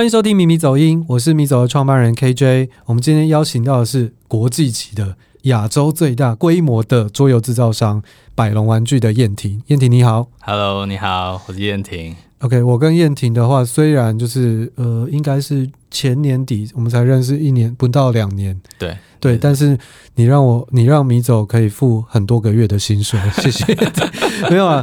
欢迎收听《米米走音》，我是米走的创办人 KJ。我们今天邀请到的是国际级的亚洲最大规模的桌游制造商百龙玩具的燕婷。燕婷你好，Hello，你好，我是燕婷。OK，我跟燕婷的话，虽然就是呃，应该是前年底我们才认识一年不到两年，对对，但是你让我你让米走可以付很多个月的薪水，谢谢。没有啊，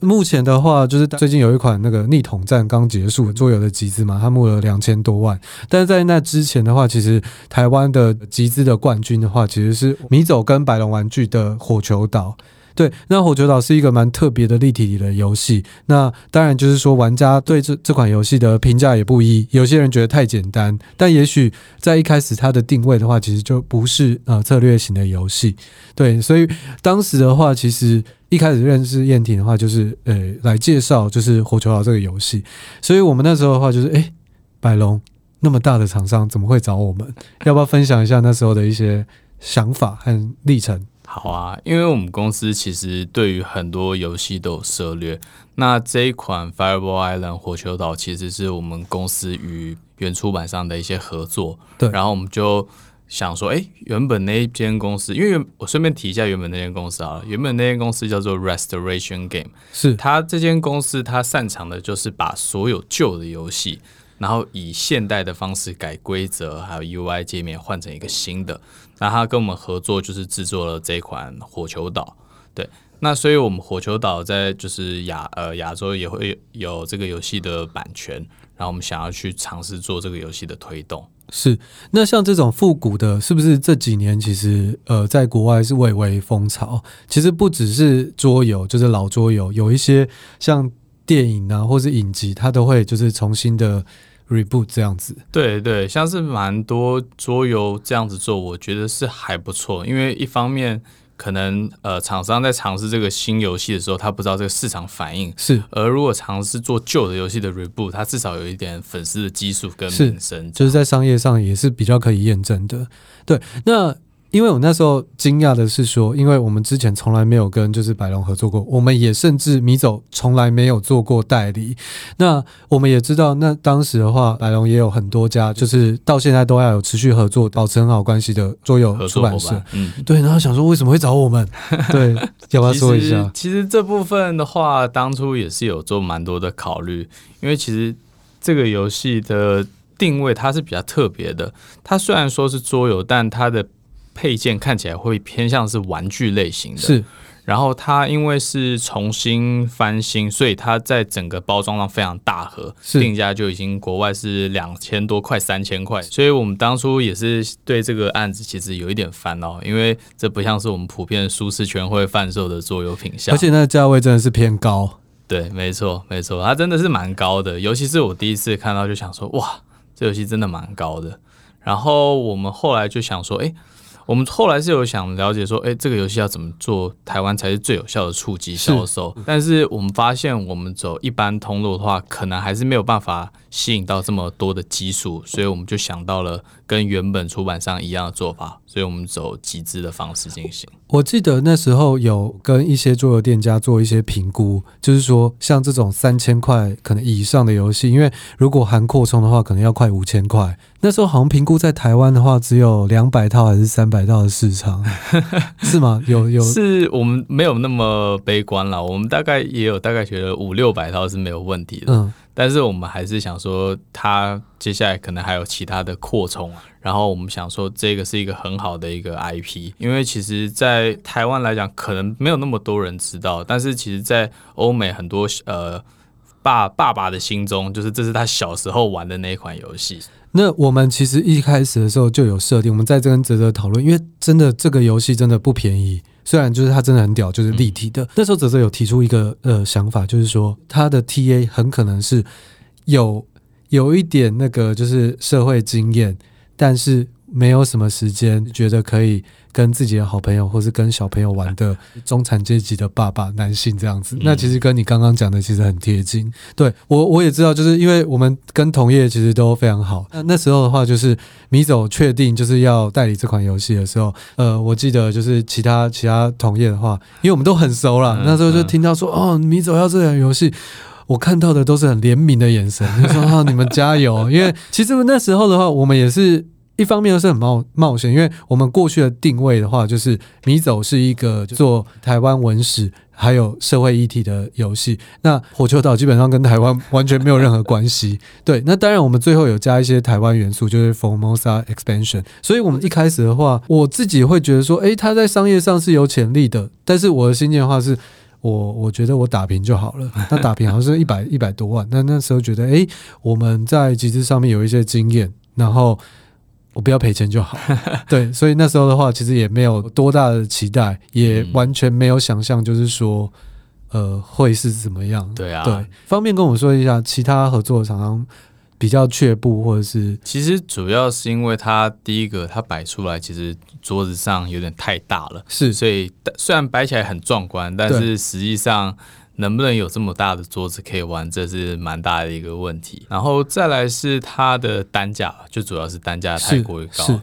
目前的话就是最近有一款那个逆统战刚结束桌游的集资嘛，他募了两千多万，但是在那之前的话，其实台湾的集资的冠军的话，其实是米走跟白龙玩具的火球岛。对，那火球岛是一个蛮特别的立体的游戏。那当然就是说，玩家对这这款游戏的评价也不一。有些人觉得太简单，但也许在一开始它的定位的话，其实就不是呃策略型的游戏。对，所以当时的话，其实一开始认识燕婷的话，就是呃来介绍就是火球岛这个游戏。所以我们那时候的话，就是哎，百龙那么大的厂商怎么会找我们？要不要分享一下那时候的一些想法和历程？好啊，因为我们公司其实对于很多游戏都有涉猎。那这一款 Fireball Island 火球岛其实是我们公司与原出版商的一些合作。对，然后我们就想说，哎，原本那一间公司，因为我顺便提一下原本那间公司啊，原本那间公司叫做 Restoration Game，是它这间公司它擅长的就是把所有旧的游戏。然后以现代的方式改规则，还有 UI 界面换成一个新的。那他跟我们合作，就是制作了这一款火球岛。对，那所以我们火球岛在就是亚呃亚洲也会有这个游戏的版权。然后我们想要去尝试做这个游戏的推动。是，那像这种复古的，是不是这几年其实呃在国外是蔚为风潮？其实不只是桌游，就是老桌游，有一些像电影啊，或是影集，它都会就是重新的。Reboot 这样子，对对，像是蛮多桌游这样子做，我觉得是还不错。因为一方面，可能呃厂商在尝试这个新游戏的时候，他不知道这个市场反应是；而如果尝试做旧的游戏的 reboot，他至少有一点粉丝的基数跟名声，就是在商业上也是比较可以验证的。对，那。因为我那时候惊讶的是说，因为我们之前从来没有跟就是百龙合作过，我们也甚至米走从来没有做过代理。那我们也知道，那当时的话，百龙也有很多家，就是到现在都要有持续合作、保持很好关系的桌游出版社。嗯，对。然后想说，为什么会找我们？对，要不要说一下？其实这部分的话，当初也是有做蛮多的考虑，因为其实这个游戏的定位它是比较特别的。它虽然说是桌游，但它的配件看起来会偏向是玩具类型的，是。然后它因为是重新翻新，所以它在整个包装上非常大盒，定价就已经国外是两千多块、三千块。所以我们当初也是对这个案子其实有一点烦恼，因为这不像是我们普遍舒适圈会贩售的桌游品相，而且那个价位真的是偏高。对，没错，没错，它真的是蛮高的。尤其是我第一次看到，就想说，哇，这游戏真的蛮高的。然后我们后来就想说，哎。我们后来是有想了解说，哎，这个游戏要怎么做，台湾才是最有效的触及销售。但是我们发现，我们走一般通路的话，可能还是没有办法吸引到这么多的基数，所以我们就想到了跟原本出版商一样的做法，所以我们走集资的方式进行。我记得那时候有跟一些桌游店家做一些评估，就是说像这种三千块可能以上的游戏，因为如果含扩充的话，可能要快五千块。那时候好像评估在台湾的话，只有两百套还是三百套的市场，是吗？有有，是我们没有那么悲观了，我们大概也有大概觉得五六百套是没有问题的。嗯，但是我们还是想说，它接下来可能还有其他的扩充，然后我们想说，这个是一个很好的一个 IP，因为其实，在台湾来讲，可能没有那么多人知道，但是其实，在欧美很多呃爸爸爸的心中，就是这是他小时候玩的那一款游戏。那我们其实一开始的时候就有设定，我们在这跟泽泽讨论，因为真的这个游戏真的不便宜，虽然就是他真的很屌，就是立体的。嗯、那时候泽泽有提出一个呃想法，就是说他的 TA 很可能是有有一点那个就是社会经验，但是没有什么时间，觉得可以。跟自己的好朋友，或是跟小朋友玩的 中产阶级的爸爸，男性这样子，那其实跟你刚刚讲的其实很贴近。对，我我也知道，就是因为我们跟同业其实都非常好。那那时候的话，就是米总确定就是要代理这款游戏的时候，呃，我记得就是其他其他同业的话，因为我们都很熟了，那时候就听到说哦，米总要这款游戏。我看到的都是很怜悯的眼神，就说啊，你们加油！因为其实那时候的话，我们也是一方面是很冒冒险，因为我们过去的定位的话，就是迷走是一个做台湾文史还有社会议题的游戏。那火球岛基本上跟台湾完全没有任何关系。对，那当然我们最后有加一些台湾元素，就是 Formosa Expansion。所以我们一开始的话，我自己会觉得说，诶，它在商业上是有潜力的。但是我的心念的话是。我我觉得我打平就好了，那打平好像是一百一百多万，那那时候觉得，诶，我们在集资上面有一些经验，然后我不要赔钱就好，对，所以那时候的话，其实也没有多大的期待，也完全没有想象，就是说，呃，会是怎么样？对啊，对，方便跟我说一下其他合作的厂商。比较却步，或者是其实主要是因为它第一个，它摆出来其实桌子上有点太大了，是，所以虽然摆起来很壮观，但是实际上能不能有这么大的桌子可以玩，这是蛮大的一个问题。然后再来是它的单价，就主要是单价太过于高。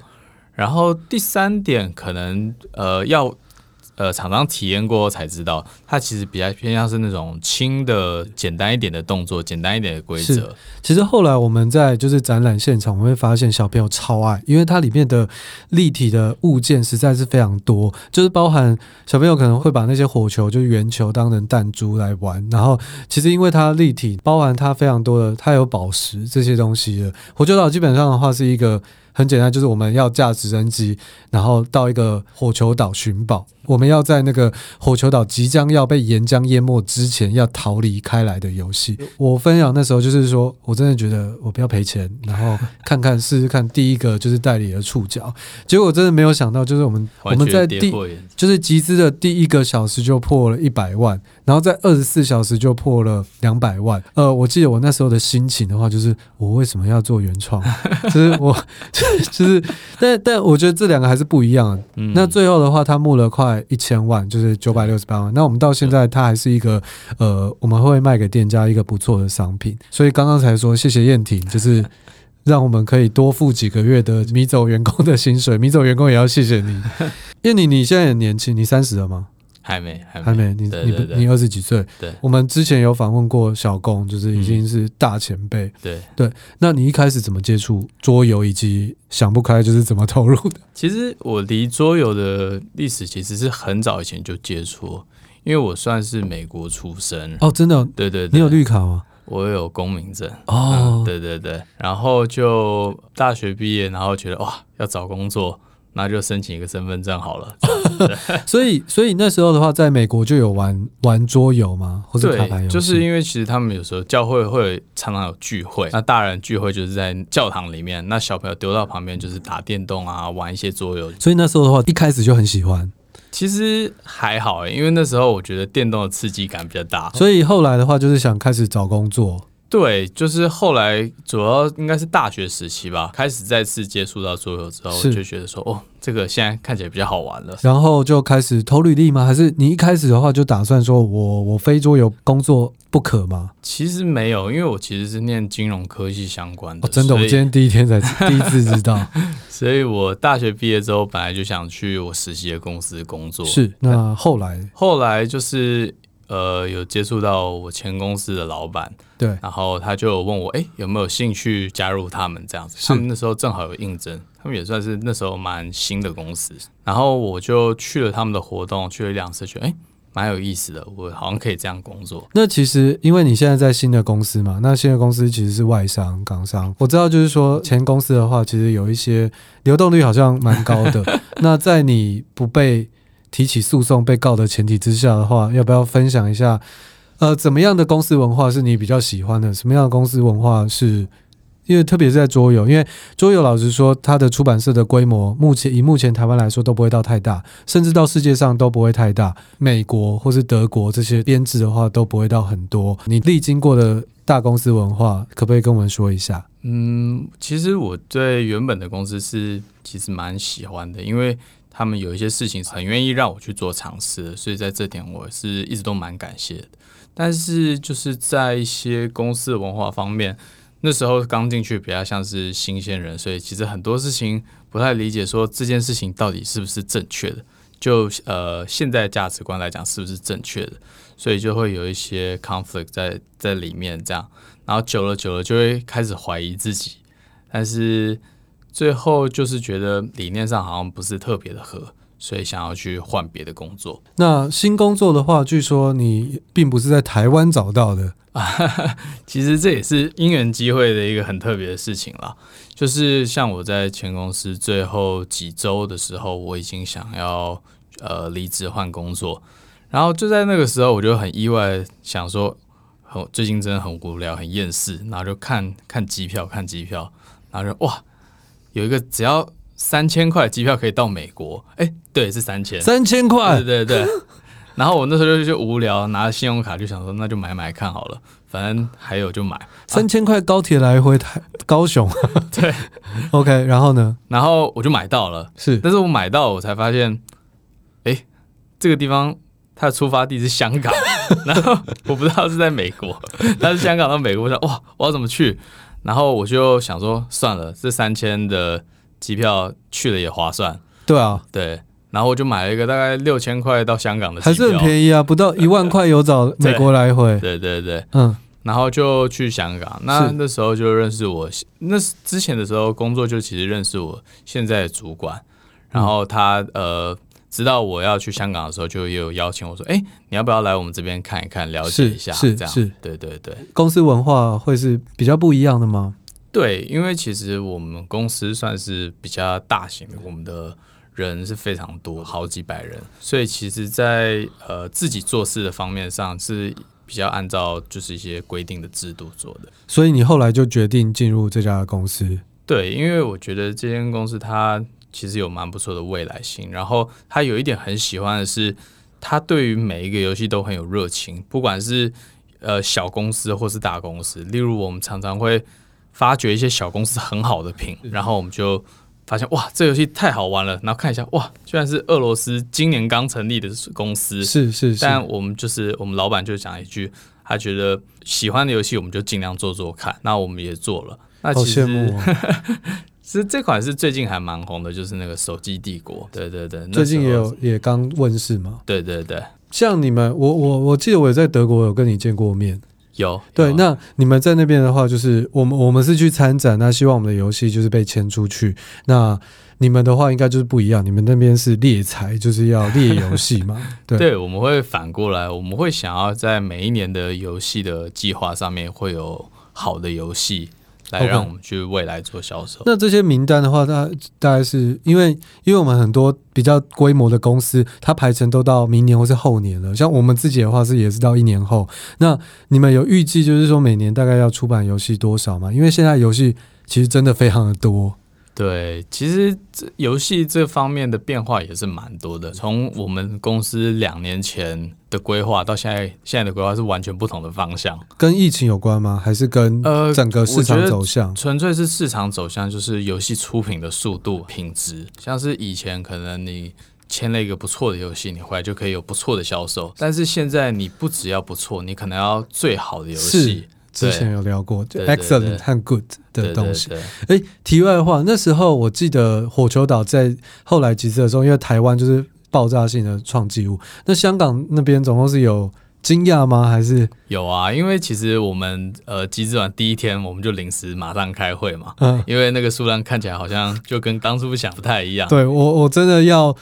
然后第三点可能呃要。呃，厂商体验过才知道，它其实比较偏向是那种轻的、简单一点的动作，简单一点的规则。其实后来我们在就是展览现场，我们会发现小朋友超爱，因为它里面的立体的物件实在是非常多，就是包含小朋友可能会把那些火球，就是圆球当成弹珠来玩。然后其实因为它立体，包含它非常多的，它有宝石这些东西的。火球岛基本上的话是一个。很简单，就是我们要驾直升机，然后到一个火球岛寻宝。我们要在那个火球岛即将要被岩浆淹没之前，要逃离开来的游戏。我分享那时候就是说，我真的觉得我不要赔钱，然后看看试试看。第一个就是代理的触角，结果真的没有想到，就是我们我们在第就是集资的第一个小时就破了一百万，然后在二十四小时就破了两百万。呃，我记得我那时候的心情的话，就是我为什么要做原创？就是我。就是，但但我觉得这两个还是不一样那最后的话，他募了快一千万，就是九百六十八万。那我们到现在，它还是一个呃，我们会卖给店家一个不错的商品。所以刚刚才说谢谢燕婷，就是 让我们可以多付几个月的米走员工的薪水。米走员工也要谢谢你，燕婷，你现在很年轻，你三十了吗？还没，还没，还没你你你二十几岁？对，我们之前有访问过小工，就是已经是大前辈。对对，那你一开始怎么接触桌游，以及想不开就是怎么投入的？其实我离桌游的历史其实是很早以前就接触，因为我算是美国出生哦，真的？对对对，你有绿卡吗？我有公民证哦、嗯，对对对，然后就大学毕业，然后觉得哇，要找工作。那就申请一个身份证好了。所以，所以那时候的话，在美国就有玩玩桌游吗？或者卡牌游戏？就是因为其实他们有时候教会会常常有聚会，那大人聚会就是在教堂里面，那小朋友丢到旁边就是打电动啊，玩一些桌游。所以那时候的话，一开始就很喜欢。其实还好欸，因为那时候我觉得电动的刺激感比较大。所以后来的话，就是想开始找工作。对，就是后来主要应该是大学时期吧，开始再次接触到桌游之后，就觉得说，哦，这个现在看起来比较好玩了。然后就开始投履历吗？还是你一开始的话就打算说我我非桌游工作不可吗？其实没有，因为我其实是念金融科技相关的。哦，真的，我今天第一天才第一次知道。所以我大学毕业之后，本来就想去我实习的公司工作。是，那后来后来就是。呃，有接触到我前公司的老板，对，然后他就问我，哎，有没有兴趣加入他们这样子？他们那时候正好有应征，他们也算是那时候蛮新的公司，然后我就去了他们的活动，去了两次，觉得哎，蛮有意思的，我好像可以这样工作。那其实因为你现在在新的公司嘛，那新的公司其实是外商、港商，我知道就是说前公司的话，其实有一些流动率好像蛮高的。那在你不被提起诉讼被告的前提之下的话，要不要分享一下？呃，怎么样的公司文化是你比较喜欢的？什么样的公司文化是？因为特别是在桌游，因为桌游老实说，它的出版社的规模，目前以目前台湾来说都不会到太大，甚至到世界上都不会太大。美国或是德国这些编制的话都不会到很多。你历经过的大公司文化，可不可以跟我们说一下？嗯，其实我对原本的公司是其实蛮喜欢的，因为。他们有一些事情很愿意让我去做尝试，所以在这点我是一直都蛮感谢的。但是就是在一些公司文化方面，那时候刚进去比较像是新鲜人，所以其实很多事情不太理解，说这件事情到底是不是正确的。就呃现在价值观来讲是不是正确的，所以就会有一些 conflict 在在里面这样，然后久了久了就会开始怀疑自己，但是最后就是觉得理念上好像不是特别的合。所以想要去换别的工作。那新工作的话，据说你并不是在台湾找到的啊。其实这也是因缘机会的一个很特别的事情啦。就是像我在前公司最后几周的时候，我已经想要呃离职换工作，然后就在那个时候，我就很意外想说，很最近真的很无聊，很厌世，然后就看看机票，看机票，然后就哇，有一个只要。三千块机票可以到美国，哎、欸，对，是三千，三千块，对对对。然后我那时候就就无聊，拿着信用卡就想说，那就买买看好了，反正还有就买。三千块高铁来回台高雄，对，OK。然后呢？然后我就买到了，是。但是我买到我才发现，哎、欸，这个地方它的出发地是香港，然后我不知道是在美国，但是香港到美国，我想哇，我要怎么去？然后我就想说，算了，这三千的。机票去了也划算，对啊，对，然后我就买了一个大概六千块到香港的机票，还是很便宜啊，不到一万块有找美国来回，对对对，嗯，然后就去香港，那那时候就认识我，那之前的时候工作就其实认识我现在的主管，然后他呃知道我要去香港的时候，就也有邀请我说，哎，你要不要来我们这边看一看，了解一下，是这样，是，对对对，公司文化会是比较不一样的吗？对，因为其实我们公司算是比较大型的，我们的人是非常多，好几百人，所以其实在，在呃自己做事的方面上是比较按照就是一些规定的制度做的。所以你后来就决定进入这家公司？对，因为我觉得这间公司它其实有蛮不错的未来性，然后他有一点很喜欢的是，他对于每一个游戏都很有热情，不管是呃小公司或是大公司，例如我们常常会。发掘一些小公司很好的品，然后我们就发现哇，这游戏太好玩了。然后看一下哇，居然是俄罗斯今年刚成立的公司，是是是。但我们就是我们老板就讲一句，他觉得喜欢的游戏我们就尽量做做看。那我们也做了。那其实，好羡慕哦、其实这款是最近还蛮红的，就是那个《手机帝国》。对对对，最近也有也刚问世嘛。对对对，像你们，我我我记得我也在德国有跟你见过面。有，有对，那你们在那边的话，就是我们我们是去参展，那希望我们的游戏就是被签出去。那你们的话应该就是不一样，你们那边是猎才，就是要猎游戏嘛？对，对，我们会反过来，我们会想要在每一年的游戏的计划上面会有好的游戏。来让我们去未来做销售。那这些名单的话，大大概是因为，因为我们很多比较规模的公司，它排程都到明年或是后年了。像我们自己的话，是也是到一年后。那你们有预计，就是说每年大概要出版游戏多少吗？因为现在游戏其实真的非常的多。对，其实这游戏这方面的变化也是蛮多的。从我们公司两年前的规划到现在，现在的规划是完全不同的方向。跟疫情有关吗？还是跟呃整个市场走向？纯粹是市场走向，就是游戏出品的速度、品质。像是以前可能你签了一个不错的游戏，你回来就可以有不错的销售。但是现在你不只要不错，你可能要最好的游戏。之前有聊过，就 excellent 和 good 的东西。哎，题外话，那时候我记得火球岛在后来集资的时候，因为台湾就是爆炸性的创纪录。那香港那边总共是有惊讶吗？还是有啊？因为其实我们呃集资完第一天，我们就临时马上开会嘛。嗯，因为那个数量看起来好像就跟当初想不太一样。对我，我真的要。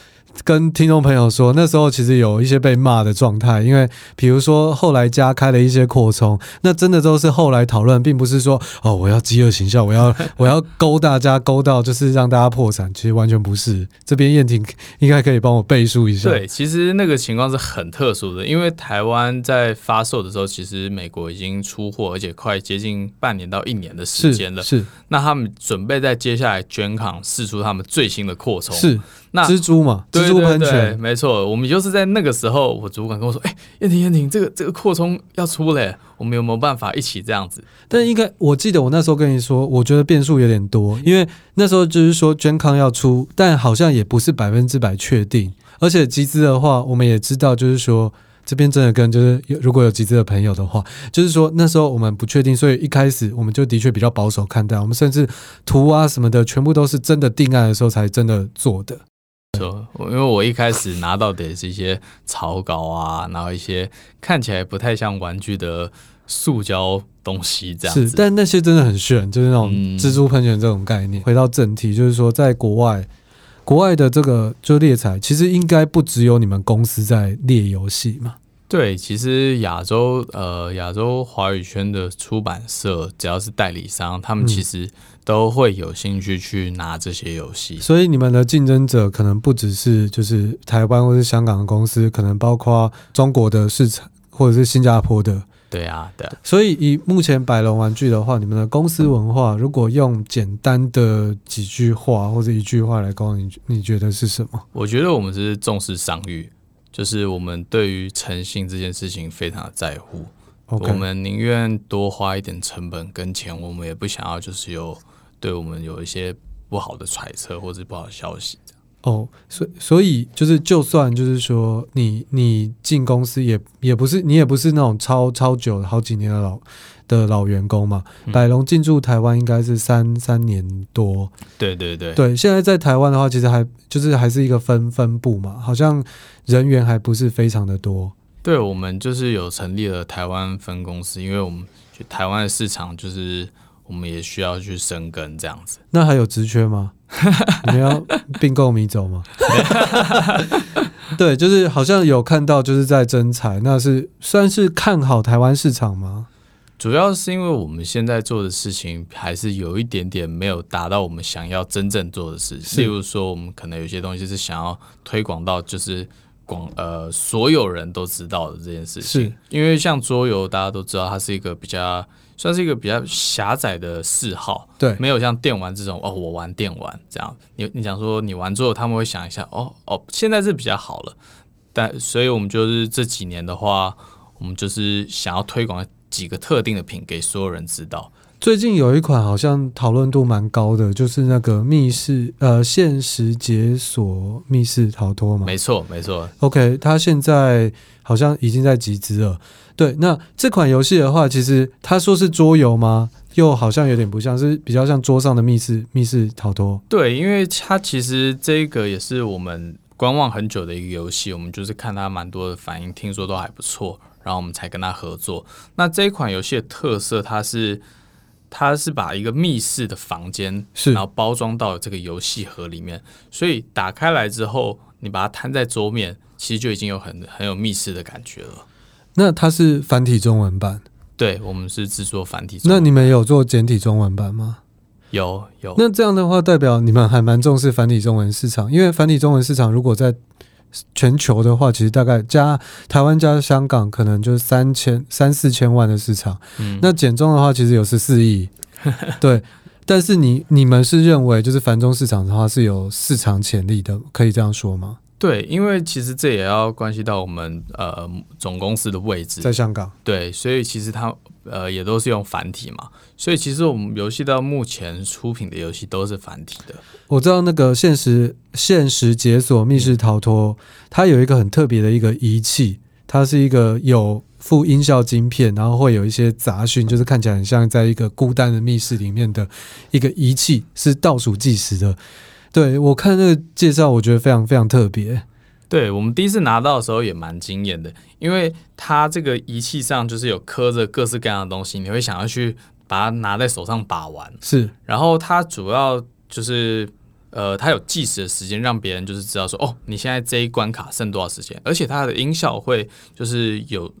跟听众朋友说，那时候其实有一些被骂的状态，因为比如说后来加开了一些扩充，那真的都是后来讨论，并不是说哦，我要饥饿行销，我要 我要勾大家勾到就是让大家破产，其实完全不是。这边燕婷应该可以帮我背书一下。对，其实那个情况是很特殊的，因为台湾在发售的时候，其实美国已经出货，而且快接近半年到一年的时间了。是，是那他们准备在接下来 GenCon 释出他们最新的扩充。是。那蜘蛛嘛，对蜘蛛喷泉，没错。我们就是在那个时候，我主管跟我说：“哎、欸，彦廷，彦廷，这个这个扩充要出嘞，我们有没有办法一起这样子？”但应该，我记得我那时候跟你说，我觉得变数有点多，因为那时候就是说 GenCon 要出，但好像也不是百分之百确定。而且集资的话，我们也知道，就是说。这边真的跟就是有如果有集资的朋友的话，就是说那时候我们不确定，所以一开始我们就的确比较保守看待，我们甚至图啊什么的全部都是真的定案的时候才真的做的。错，因为我一开始拿到的也是一些草稿啊，然后一些看起来不太像玩具的塑胶东西这样子。是，但那些真的很炫，就是那种蜘蛛喷泉这种概念。嗯、回到正题，就是说在国外，国外的这个就猎才，其实应该不只有你们公司在猎游戏嘛。对，其实亚洲呃亚洲华语圈的出版社，只要是代理商，他们其实都会有兴趣去拿这些游戏。所以你们的竞争者可能不只是就是台湾或是香港的公司，可能包括中国的市场或者是新加坡的。对啊，对啊。所以以目前百龙玩具的话，你们的公司文化，如果用简单的几句话或者一句话来告诉你，你觉得是什么？我觉得我们是重视商誉。就是我们对于诚信这件事情非常的在乎.我们宁愿多花一点成本跟钱，我们也不想要就是有对我们有一些不好的揣测或者不好的消息。哦，oh, 所以所以就是就算就是说你你进公司也也不是你也不是那种超超久好几年的老。的老员工嘛，百龙进驻台湾应该是三三年多。对对对，对，现在在台湾的话，其实还就是还是一个分分部嘛，好像人员还不是非常的多。对，我们就是有成立了台湾分公司，因为我们去台湾的市场就是我们也需要去生根这样子。那还有职缺吗？你们要并购迷走吗？对，就是好像有看到就是在征才，那是算是看好台湾市场吗？主要是因为我们现在做的事情还是有一点点没有达到我们想要真正做的事情。是例如说，我们可能有些东西是想要推广到就是广呃所有人都知道的这件事情。是因为像桌游，大家都知道它是一个比较算是一个比较狭窄的嗜好，对，没有像电玩这种哦，我玩电玩这样。你你想说你玩之后，他们会想一下哦哦，现在是比较好了。但所以我们就是这几年的话，我们就是想要推广。几个特定的品给所有人知道。最近有一款好像讨论度蛮高的，就是那个密室呃现实解锁密室逃脱嘛。没错，没错。OK，它现在好像已经在集资了。对，那这款游戏的话，其实他说是桌游吗？又好像有点不像，是比较像桌上的密室密室逃脱。对，因为它其实这个也是我们观望很久的一个游戏，我们就是看它蛮多的反应，听说都还不错。然后我们才跟他合作。那这一款游戏的特色，它是它是把一个密室的房间，是然后包装到这个游戏盒里面，所以打开来之后，你把它摊在桌面，其实就已经有很很有密室的感觉了。那它是繁体中文版？对，我们是制作繁体中文。那你们有做简体中文版吗？有有。那这样的话，代表你们还蛮重视繁体中文市场，因为繁体中文市场如果在全球的话，其实大概加台湾加香港，可能就是三千三四千万的市场。嗯，那简中的话，其实有十四亿。对，但是你你们是认为，就是繁中市场的话是有市场潜力的，可以这样说吗？对，因为其实这也要关系到我们呃总公司的位置在香港。对，所以其实它呃也都是用繁体嘛，所以其实我们游戏到目前出品的游戏都是繁体的。我知道那个现实现实解锁密室逃脱，嗯、它有一个很特别的一个仪器，它是一个有附音效晶片，然后会有一些杂讯，就是看起来很像在一个孤单的密室里面的一个仪器，是倒数计时的。对，我看这个介绍，我觉得非常非常特别。对，我们第一次拿到的时候也蛮惊艳的，因为它这个仪器上就是有刻着各式各样的东西，你会想要去把它拿在手上把玩。是，然后它主要就是呃，它有计时的时间，让别人就是知道说，哦，你现在这一关卡剩多少时间，而且它的音效会就是有。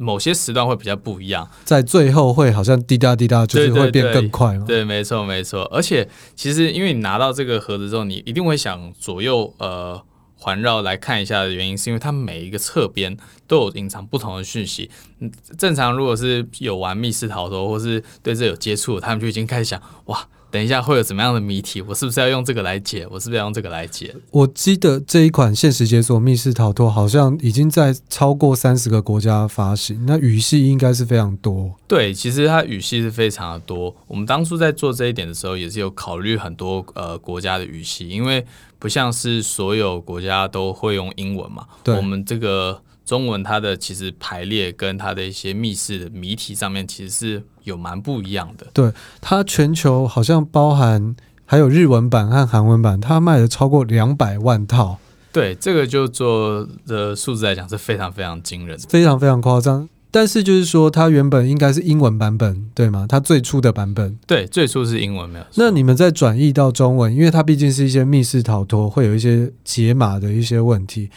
某些时段会比较不一样，在最后会好像滴答滴答，就是会变更快嘛。对，没错，没错。而且其实因为你拿到这个盒子之后，你一定会想左右呃环绕来看一下的原因，是因为它每一个侧边都有隐藏不同的讯息。嗯，正常如果是有玩密室逃脱或是对这有接触，他们就已经开始想哇。等一下会有怎么样的谜题？我是不是要用这个来解？我是不是要用这个来解？我记得这一款限时解锁密室逃脱好像已经在超过三十个国家发行，那语系应该是非常多。对，其实它语系是非常的多。我们当初在做这一点的时候，也是有考虑很多呃国家的语系，因为不像是所有国家都会用英文嘛。对，我们这个。中文它的其实排列跟它的一些密室的谜题上面其实是有蛮不一样的。对，它全球好像包含还有日文版和韩文版，它卖了超过两百万套。对，这个就做的数字来讲是非常非常惊人，非常非常夸张。但是就是说，它原本应该是英文版本，对吗？它最初的版本，对，最初是英文没有。那你们在转译到中文，因为它毕竟是一些密室逃脱，会有一些解码的一些问题。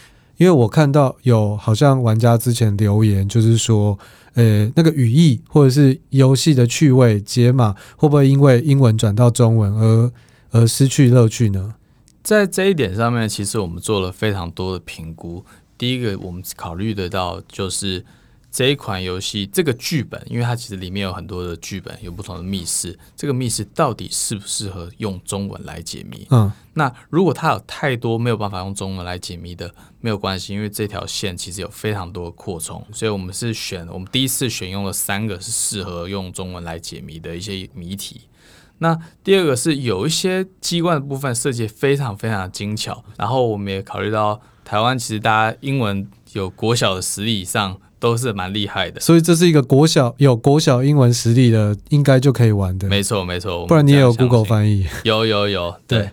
因为我看到有好像玩家之前留言，就是说，呃，那个语义或者是游戏的趣味解码，会不会因为英文转到中文而而失去乐趣呢？在这一点上面，其实我们做了非常多的评估。第一个，我们考虑得到就是。这一款游戏，这个剧本，因为它其实里面有很多的剧本，有不同的密室。这个密室到底适不适合用中文来解谜？嗯，那如果它有太多没有办法用中文来解谜的，没有关系，因为这条线其实有非常多的扩充，所以我们是选，我们第一次选用了三个是适合用中文来解谜的一些谜题。那第二个是有一些机关的部分设计非常非常的精巧，然后我们也考虑到台湾其实大家英文有国小的实力以上。都是蛮厉害的，所以这是一个国小有国小英文实力的，应该就可以玩的。没错，没错，不然你也有 Google 翻译。有有有，对，对，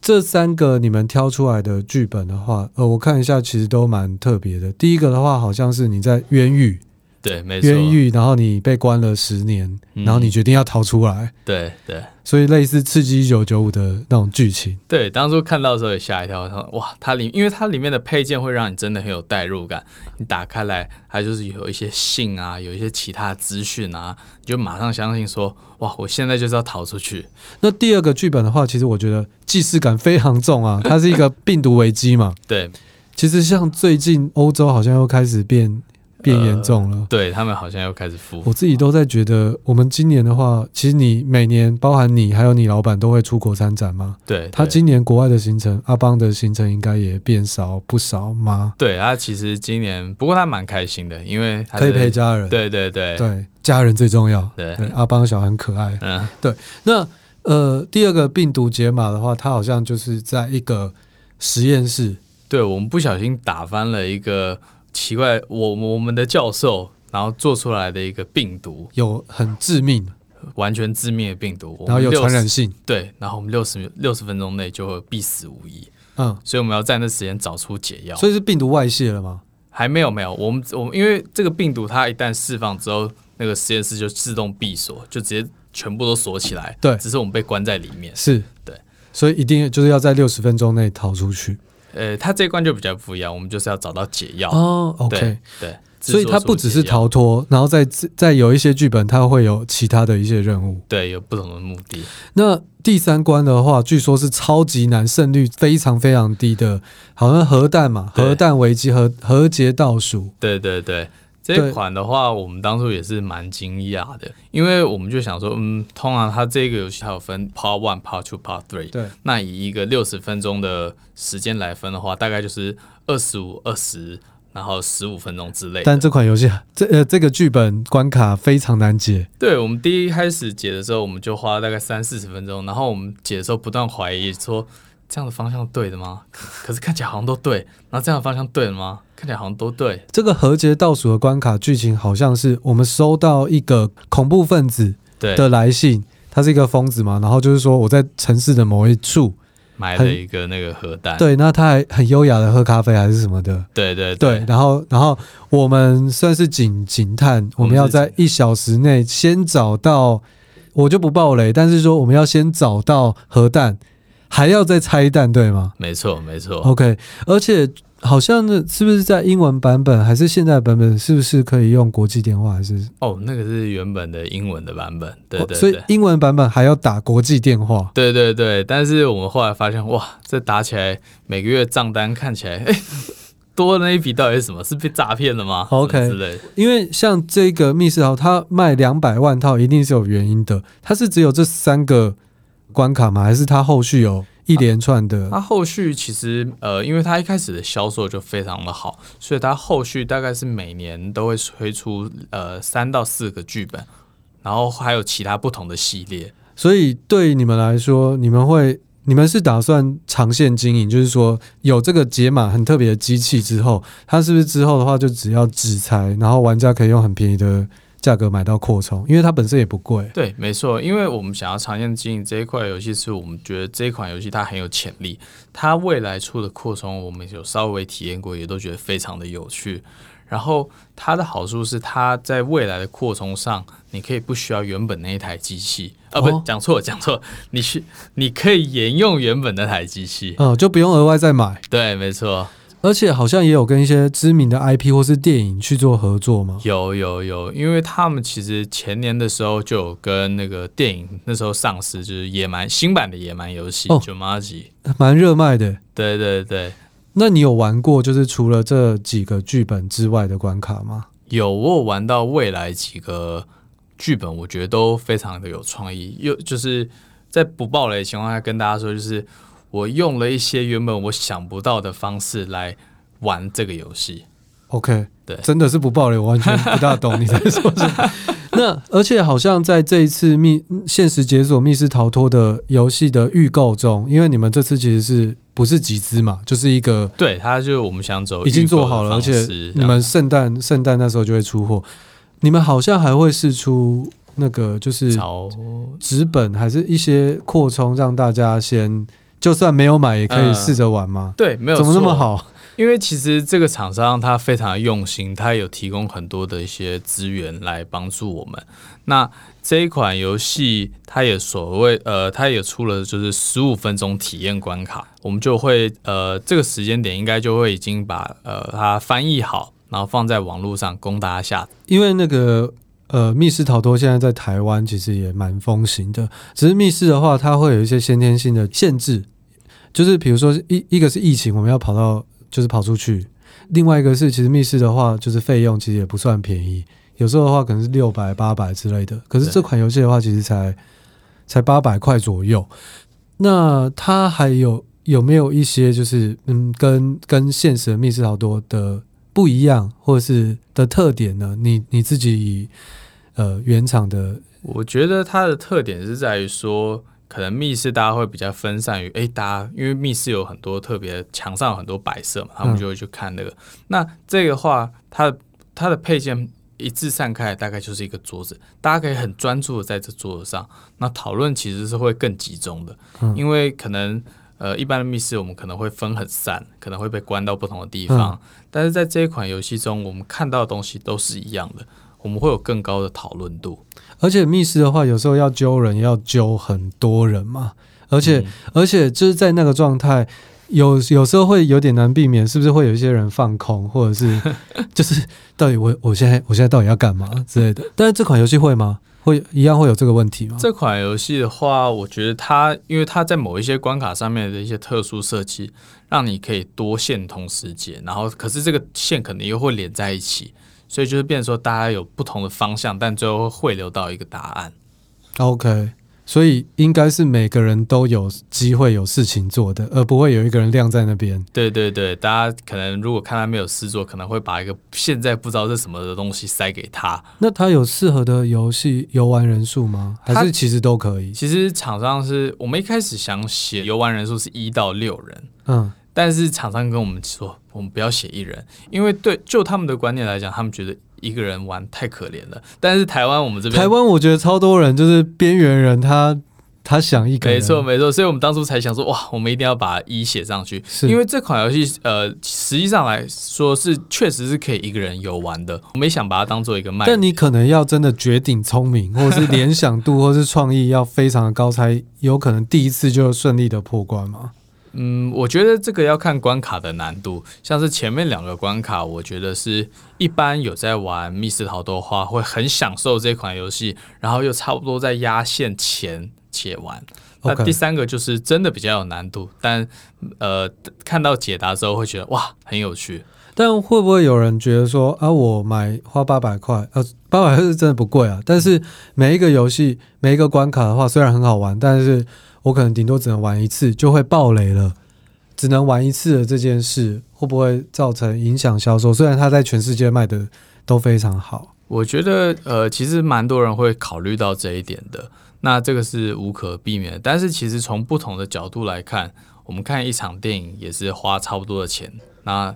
这三个你们挑出来的剧本的话，呃，我看一下，其实都蛮特别的。第一个的话，好像是你在冤狱。对，没错。冤狱，然后你被关了十年，嗯，然后你决定要逃出来。对对，所以类似《刺激一九九五》的那种剧情。对，当初看到的时候也吓一跳，说哇，它里因为它里面的配件会让你真的很有代入感。你打开来，它就是有一些信啊，有一些其他资讯啊，你就马上相信说哇，我现在就是要逃出去。那第二个剧本的话，其实我觉得既视感非常重啊，它是一个病毒危机嘛。对，其实像最近欧洲好像又开始变。变严重了，呃、对他们好像又开始复。我自己都在觉得，我们今年的话，其实你每年，包含你还有你老板都会出国参展吗？对，他今年国外的行程，阿邦的行程应该也变少不少吗？对，他其实今年，不过他蛮开心的，因为他可以陪家人。对对对对，家人最重要。对，对阿邦小孩很可爱。嗯，对。那呃，第二个病毒解码的话，他好像就是在一个实验室，对我们不小心打翻了一个。奇怪，我我们的教授然后做出来的一个病毒有很致命，完全致命的病毒，然后有传染性，对，然后我们六十六十分钟内就会必死无疑，嗯，所以我们要在那时间找出解药。所以是病毒外泄了吗？还没有，没有，我们我们因为这个病毒它一旦释放之后，那个实验室就自动闭锁，就直接全部都锁起来，对，只是我们被关在里面，是。对，所以一定就是要在六十分钟内逃出去。呃，他这一关就比较不一样，我们就是要找到解药哦。OK，对，对，所以它不只是逃脱，然后在在有一些剧本，它会有其他的一些任务，对，有不同的目的。那第三关的话，据说是超级难，胜率非常非常低的，好像核弹嘛，核弹危机和核节倒数，对对对。这款的话，我们当初也是蛮惊讶的，因为我们就想说，嗯，通常它这个游戏它有分 Part One、Part Two、Part Three，对，那以一个六十分钟的时间来分的话，大概就是二十五、二十，然后十五分钟之类。但这款游戏，这呃，这个剧本关卡非常难解。对，我们第一开始解的时候，我们就花了大概三四十分钟，然后我们解的时候不断怀疑说。这样的方向对的吗？可是看起来好像都对。然后这样的方向对了吗？看起来好像都对。这个核节倒数的关卡剧情好像是我们收到一个恐怖分子的来信，他是一个疯子嘛。然后就是说我在城市的某一处买了一个那个核弹。对，那他还很优雅的喝咖啡还是什么的。对对对。对，然后然后我们算是警警探，我们要在一小时内先找到，我就不爆雷，但是说我们要先找到核弹。还要再拆弹，对吗？没错，没错。OK，而且好像那是不是在英文版本还是现在版本？是不是可以用国际电话？还是哦，那个是原本的英文的版本，对对对。所以英文版本还要打国际电话？对对对。但是我们后来发现，哇，这打起来每个月账单看起来，哎，多的那一笔到底是什么？是被诈骗了吗？OK。因为像这个密室逃，它卖两百万套，一定是有原因的。它是只有这三个。关卡吗？还是它后续有一连串的？它后续其实呃，因为它一开始的销售就非常的好，所以它后续大概是每年都会推出呃三到四个剧本，然后还有其他不同的系列。所以对你们来说，你们会你们是打算长线经营？就是说有这个解码很特别的机器之后，它是不是之后的话就只要纸材，然后玩家可以用很便宜的价格买到扩充，因为它本身也不贵。对，没错，因为我们想要长线经营这一块游戏，是我们觉得这一款游戏它很有潜力，它未来出的扩充，我们有稍微体验过，也都觉得非常的有趣。然后它的好处是，它在未来的扩充上，你可以不需要原本那一台机器，啊，不，讲错，讲错，你去，你可以沿用原本那台机器，嗯，就不用额外再买。对，没错。而且好像也有跟一些知名的 IP 或是电影去做合作吗？有有有，因为他们其实前年的时候就有跟那个电影那时候上市，就是野蛮新版的野蛮游戏《Jumanji》，蛮热卖的。对对对。那你有玩过就是除了这几个剧本之外的关卡吗？有，我有玩到未来几个剧本，我觉得都非常的有创意。又就是在不暴雷的情况下跟大家说，就是我用了一些原本我想不到的方式来玩这个游戏。OK，对，真的是不爆雷，我完全不大懂你在说什么。那而且好像在这一次密现实解锁密室逃脱的游戏的预告中，因为你们这次其实是。不是集资嘛，就是一个对，他就是我们想走已经做好了，而且你们圣诞圣诞那时候就会出货，你们好像还会试出那个就是纸本，还是一些扩充，让大家先就算没有买也可以试着玩吗？嗯？对，没有怎么那么好？因为其实这个厂商他非常的用心，他有提供很多的一些资源来帮助我们。那这一款游戏，它也所谓呃，它也出了就是十五分钟体验关卡，我们就会呃，这个时间点应该就会已经把呃它翻译好，然后放在网络上供大家下。因为那个呃密室逃脱现在在台湾其实也蛮风行的，只是密室的话，它会有一些先天性的限制，就是比如说一一个是疫情，我们要跑到就是跑出去，另外一个是其实密室的话，就是费用其实也不算便宜。有时候的话可能是六百、八百之类的，可是这款游戏的话其实才才八百块左右。那它还有有没有一些就是嗯，跟跟现实的密室逃脱的不一样，或者是的特点呢？你你自己以呃原厂的，我觉得它的特点是在于说，可能密室大家会比较分散于哎，大家因为密室有很多特别墙上有很多摆设嘛，他们就会去看那个。嗯、那这个话，它它的配件。一致散开，大概就是一个桌子，大家可以很专注的在这桌子上。那讨论其实是会更集中的，嗯、因为可能呃一般的密室我们可能会分很散，可能会被关到不同的地方。嗯、但是在这一款游戏中，我们看到的东西都是一样的，我们会有更高的讨论度。而且密室的话，有时候要揪人，要揪很多人嘛，而且、嗯、而且就是在那个状态。有有时候会有点难避免，是不是会有一些人放空，或者是 就是到底我我现在我现在到底要干嘛之类的？但是这款游戏会吗？会一样会有这个问题吗？这款游戏的话，我觉得它因为它在某一些关卡上面的一些特殊设计，让你可以多线同时解，然后可是这个线可能又会连在一起，所以就是变成说大家有不同的方向，但最后会汇流到一个答案。OK。所以应该是每个人都有机会有事情做的，而不会有一个人晾在那边。对对对，大家可能如果看他没有事做，可能会把一个现在不知道是什么的东西塞给他。那他有适合的游戏游玩人数吗？还是其实都可以？其实厂商是我们一开始想写游玩人数是一到六人，嗯，但是厂商跟我们说，我们不要写一人，因为对就他们的观念来讲，他们觉得。一个人玩太可怜了，但是台湾我们这边，台湾我觉得超多人就是边缘人他，他他想一个人，没错没错，所以我们当初才想说，哇，我们一定要把一写上去，是。因为这款游戏呃，实际上来说是确实是可以一个人游玩的，我没想把它当做一个卖，但你可能要真的绝顶聪明，或者是联想度，或是创意要非常的高，才有可能第一次就顺利的破关吗？嗯，我觉得这个要看关卡的难度，像是前面两个关卡，我觉得是一般有在玩密室逃脱的话，会很享受这款游戏，然后又差不多在压线前解完。那第三个就是真的比较有难度，但呃，看到解答之后会觉得哇，很有趣。但会不会有人觉得说啊，我买花八百块，呃，八百块是真的不贵啊，但是每一个游戏每一个关卡的话，虽然很好玩，但是。我可能顶多只能玩一次就会爆雷了，只能玩一次的这件事会不会造成影响销售？虽然它在全世界卖的都非常好，我觉得呃，其实蛮多人会考虑到这一点的。那这个是无可避免的，但是其实从不同的角度来看，我们看一场电影也是花差不多的钱。那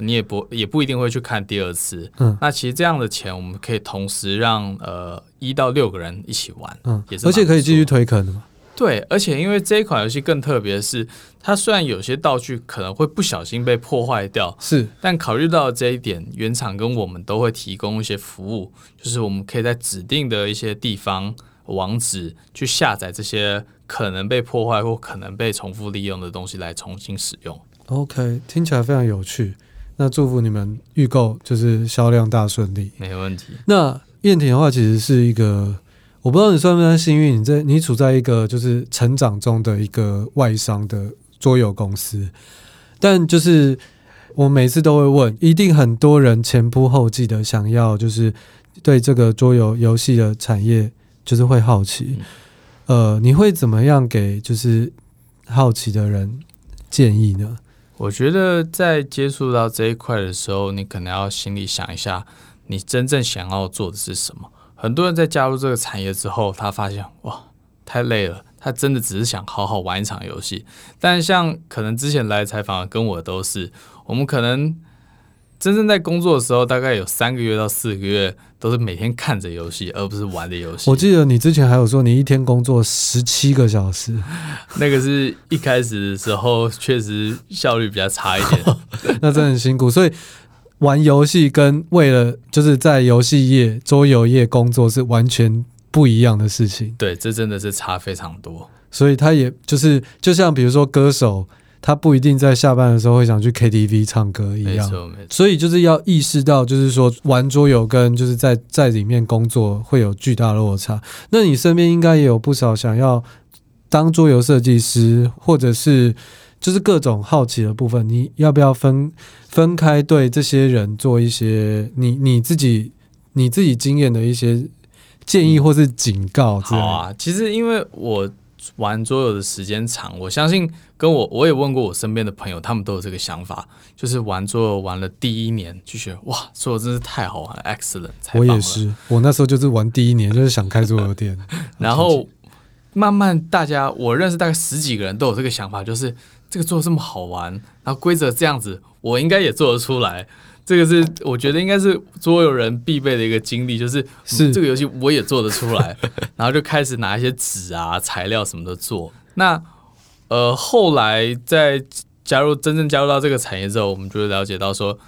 你也不也不一定会去看第二次。嗯，那其实这样的钱，我们可以同时让呃一到六个人一起玩，嗯，也是，而且可以继续推坑的嘛。对，而且因为这一款游戏更特别的是，它虽然有些道具可能会不小心被破坏掉，是，但考虑到这一点，原厂跟我们都会提供一些服务，就是我们可以在指定的一些地方网址去下载这些可能被破坏或可能被重复利用的东西来重新使用。OK，听起来非常有趣。那祝福你们预购就是销量大顺利，没问题。那燕婷的话，其实是一个。我不知道你算不算幸运，你在你处在一个就是成长中的一个外商的桌游公司，但就是我每次都会问，一定很多人前仆后继的想要就是对这个桌游游戏的产业就是会好奇，呃，你会怎么样给就是好奇的人建议呢？我觉得在接触到这一块的时候，你可能要心里想一下，你真正想要做的是什么。很多人在加入这个产业之后，他发现哇，太累了。他真的只是想好好玩一场游戏。但像可能之前来采访的跟我都是，我们可能真正在工作的时候，大概有三个月到四个月都是每天看着游戏，而不是玩的游戏。我记得你之前还有说，你一天工作十七个小时，那个是一开始的时候确实效率比较差一点，那真的很辛苦，所以。玩游戏跟为了就是在游戏业、桌游业工作是完全不一样的事情。对，这真的是差非常多。所以他也就是就像比如说歌手，他不一定在下班的时候会想去 KTV 唱歌一样。没错，没错。所以就是要意识到，就是说玩桌游跟就是在在里面工作会有巨大的落差。那你身边应该也有不少想要当桌游设计师，或者是。就是各种好奇的部分，你要不要分分开对这些人做一些你你自己你自己经验的一些建议或是警告？好啊，其实因为我玩桌游的时间长，我相信跟我我也问过我身边的朋友，他们都有这个想法，就是玩桌游玩了第一年就觉得哇，桌游真是太好玩了，excellent。我也是，我那时候就是玩第一年就是想开桌游店，然后慢慢大家我认识大概十几个人都有这个想法，就是。这个做的这么好玩，然后规则这样子，我应该也做得出来。这个是我觉得应该是所有人必备的一个经历，就是是这个游戏我也做得出来，然后就开始拿一些纸啊、材料什么的做。那呃，后来在加入真正加入到这个产业之后，我们就会了解到说，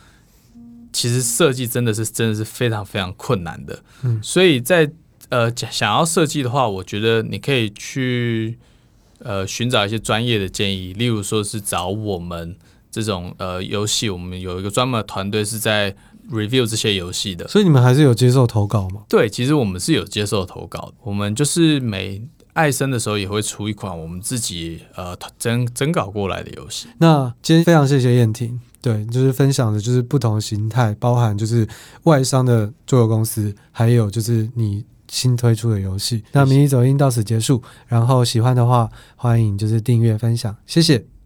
其实设计真的是真的是非常非常困难的。嗯，所以在呃想要设计的话，我觉得你可以去。呃，寻找一些专业的建议，例如说是找我们这种呃游戏，我们有一个专门的团队是在 review 这些游戏的。所以你们还是有接受投稿吗？对，其实我们是有接受投稿。我们就是每爱生的时候也会出一款我们自己呃征征稿过来的游戏。那今天非常谢谢燕婷，对，就是分享的就是不同形态，包含就是外商的桌游公司，还有就是你。新推出的游戏，那迷你走音到此结束。然后喜欢的话，欢迎就是订阅分享，谢谢。